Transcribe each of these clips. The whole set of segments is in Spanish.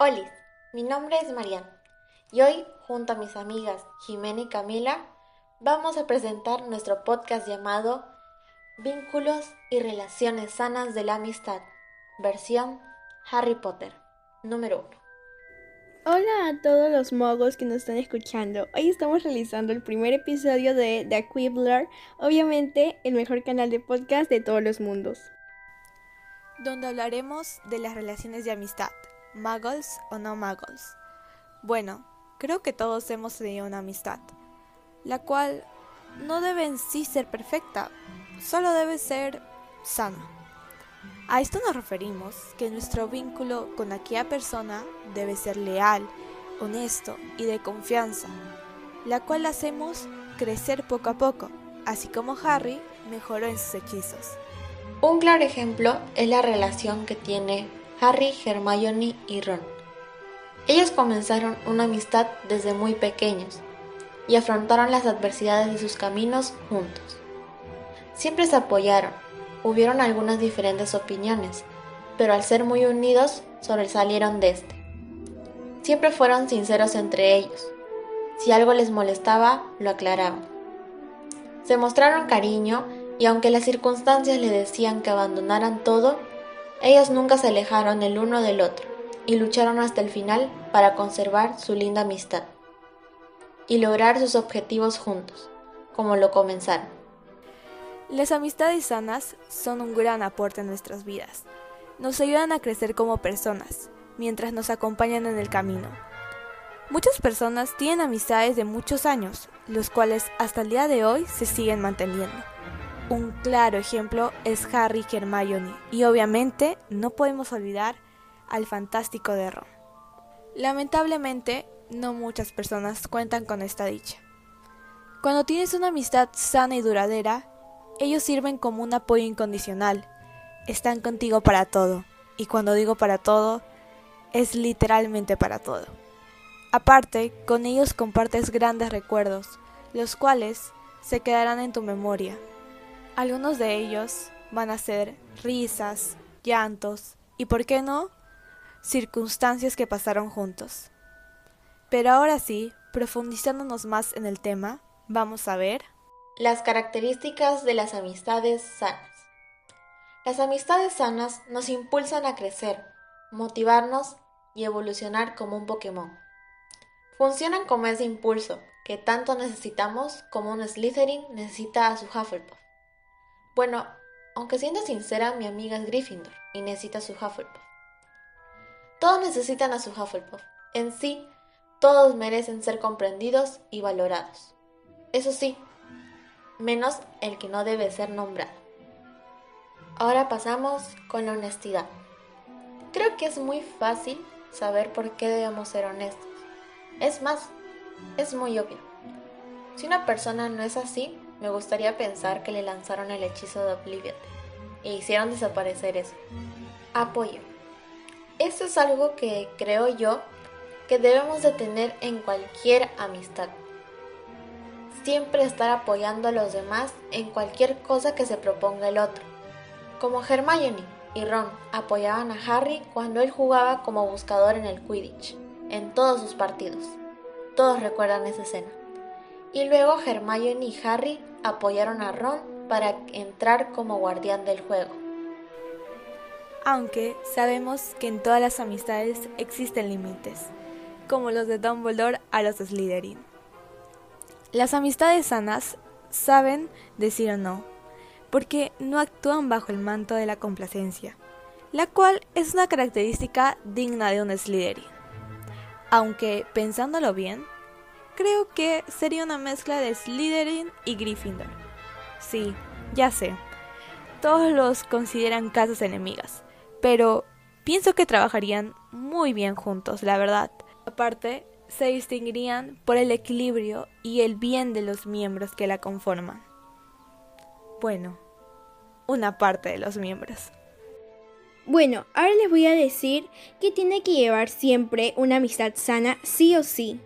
Hola, mi nombre es Marian y hoy, junto a mis amigas Jimena y Camila, vamos a presentar nuestro podcast llamado Vínculos y Relaciones Sanas de la Amistad, versión Harry Potter, número 1. Hola a todos los mogos que nos están escuchando. Hoy estamos realizando el primer episodio de The Quibbler, obviamente el mejor canal de podcast de todos los mundos. Donde hablaremos de las relaciones de amistad, muggles o no muggles. Bueno, creo que todos hemos tenido una amistad, la cual no debe en sí ser perfecta, solo debe ser sana. A esto nos referimos que nuestro vínculo con aquella persona debe ser leal, honesto y de confianza, la cual hacemos crecer poco a poco, así como Harry mejoró en sus hechizos. Un claro ejemplo es la relación que tiene Harry, Hermione y Ron. Ellos comenzaron una amistad desde muy pequeños y afrontaron las adversidades de sus caminos juntos. Siempre se apoyaron, hubieron algunas diferentes opiniones, pero al ser muy unidos sobresalieron de este. Siempre fueron sinceros entre ellos. Si algo les molestaba, lo aclaraban. Se mostraron cariño y aunque las circunstancias le decían que abandonaran todo, ellos nunca se alejaron el uno del otro y lucharon hasta el final para conservar su linda amistad y lograr sus objetivos juntos, como lo comenzaron. Las amistades sanas son un gran aporte en nuestras vidas. Nos ayudan a crecer como personas, mientras nos acompañan en el camino. Muchas personas tienen amistades de muchos años, los cuales hasta el día de hoy se siguen manteniendo. Un claro ejemplo es Harry y Hermione, y obviamente no podemos olvidar al fantástico de Ron. Lamentablemente, no muchas personas cuentan con esta dicha. Cuando tienes una amistad sana y duradera, ellos sirven como un apoyo incondicional. Están contigo para todo. Y cuando digo para todo, es literalmente para todo. Aparte, con ellos compartes grandes recuerdos, los cuales se quedarán en tu memoria. Algunos de ellos van a ser risas, llantos y, ¿por qué no?, circunstancias que pasaron juntos. Pero ahora sí, profundizándonos más en el tema, vamos a ver las características de las amistades sanas. Las amistades sanas nos impulsan a crecer, motivarnos y evolucionar como un Pokémon. Funcionan como ese impulso que tanto necesitamos como un Slytherin necesita a su Hufflepuff. Bueno, aunque siendo sincera, mi amiga es Gryffindor y necesita su Hufflepuff. Todos necesitan a su Hufflepuff. En sí, todos merecen ser comprendidos y valorados. Eso sí, menos el que no debe ser nombrado. Ahora pasamos con la honestidad. Creo que es muy fácil saber por qué debemos ser honestos. Es más, es muy obvio. Si una persona no es así, me gustaría pensar que le lanzaron el hechizo de Oblivion e hicieron desaparecer eso. Apoyo. Esto es algo que creo yo que debemos de tener en cualquier amistad siempre estar apoyando a los demás en cualquier cosa que se proponga el otro. Como Hermione y Ron apoyaban a Harry cuando él jugaba como buscador en el Quidditch, en todos sus partidos. Todos recuerdan esa escena. Y luego Hermione y Harry apoyaron a Ron para entrar como guardián del juego. Aunque sabemos que en todas las amistades existen límites, como los de Dumbledore a los de Slytherin. Las amistades sanas saben decir o no, porque no actúan bajo el manto de la complacencia, la cual es una característica digna de un Slytherin. Aunque, pensándolo bien, creo que sería una mezcla de Slytherin y Gryffindor. Sí, ya sé, todos los consideran casas enemigas, pero pienso que trabajarían muy bien juntos, la verdad. Aparte, se distinguirían por el equilibrio y el bien de los miembros que la conforman. Bueno, una parte de los miembros. Bueno, ahora les voy a decir que tiene que llevar siempre una amistad sana sí o sí.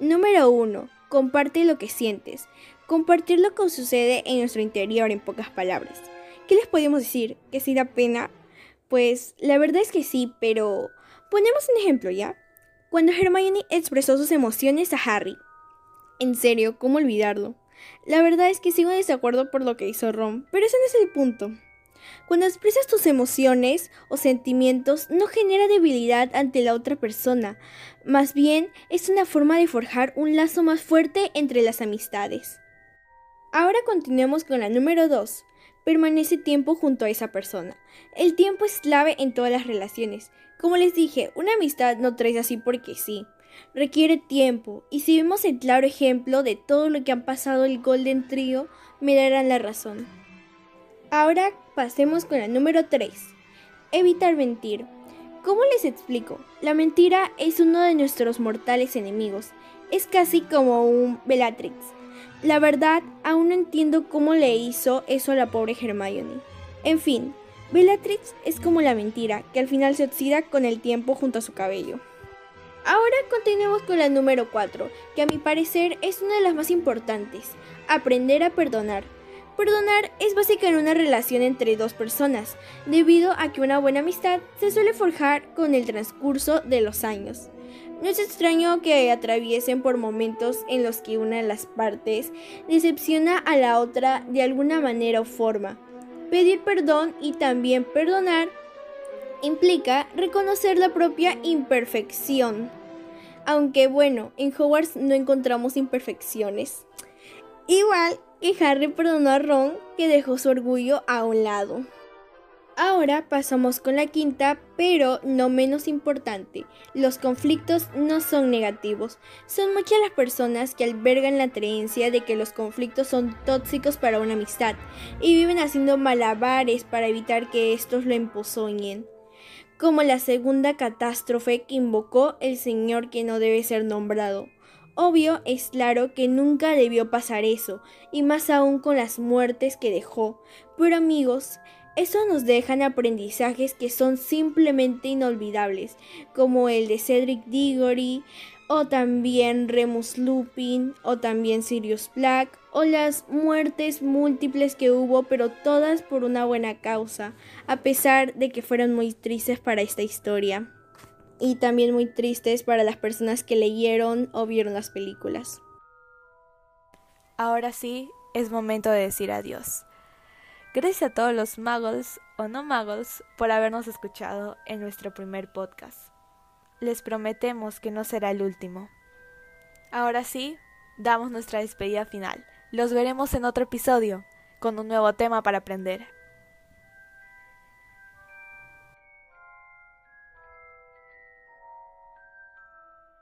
Número uno, comparte lo que sientes. Compartir lo que sucede en nuestro interior en pocas palabras. ¿Qué les podemos decir? ¿Que si da pena? Pues la verdad es que sí, pero Ponemos un ejemplo, ¿ya? Cuando Hermione expresó sus emociones a Harry. En serio, ¿cómo olvidarlo? La verdad es que sigo en desacuerdo por lo que hizo Ron, pero ese no es el punto. Cuando expresas tus emociones o sentimientos no genera debilidad ante la otra persona, más bien es una forma de forjar un lazo más fuerte entre las amistades. Ahora continuemos con la número 2. Permanece tiempo junto a esa persona. El tiempo es clave en todas las relaciones. Como les dije, una amistad no traes así porque sí. Requiere tiempo, y si vemos el claro ejemplo de todo lo que han pasado el Golden Trio, me darán la razón. Ahora pasemos con la número 3. Evitar mentir. ¿Cómo les explico? La mentira es uno de nuestros mortales enemigos. Es casi como un Bellatrix. La verdad, aún no entiendo cómo le hizo eso a la pobre Hermione. En fin, Bellatrix es como la mentira, que al final se oxida con el tiempo junto a su cabello. Ahora continuemos con la número 4, que a mi parecer es una de las más importantes, aprender a perdonar. Perdonar es básica en una relación entre dos personas, debido a que una buena amistad se suele forjar con el transcurso de los años. No es extraño que atraviesen por momentos en los que una de las partes decepciona a la otra de alguna manera o forma. Pedir perdón y también perdonar implica reconocer la propia imperfección. Aunque bueno, en Hogwarts no encontramos imperfecciones. Igual y Harry perdonó a Ron que dejó su orgullo a un lado. Ahora pasamos con la quinta, pero no menos importante. Los conflictos no son negativos. Son muchas las personas que albergan la creencia de que los conflictos son tóxicos para una amistad y viven haciendo malabares para evitar que estos lo empozoñen. Como la segunda catástrofe que invocó el señor que no debe ser nombrado. Obvio es claro que nunca debió pasar eso, y más aún con las muertes que dejó. Pero amigos, eso nos dejan aprendizajes que son simplemente inolvidables, como el de Cedric Diggory, o también Remus Lupin, o también Sirius Black, o las muertes múltiples que hubo, pero todas por una buena causa, a pesar de que fueron muy tristes para esta historia y también muy tristes para las personas que leyeron o vieron las películas. Ahora sí, es momento de decir adiós. Gracias a todos los magos o no magos por habernos escuchado en nuestro primer podcast. Les prometemos que no será el último. Ahora sí, damos nuestra despedida final. Los veremos en otro episodio, con un nuevo tema para aprender.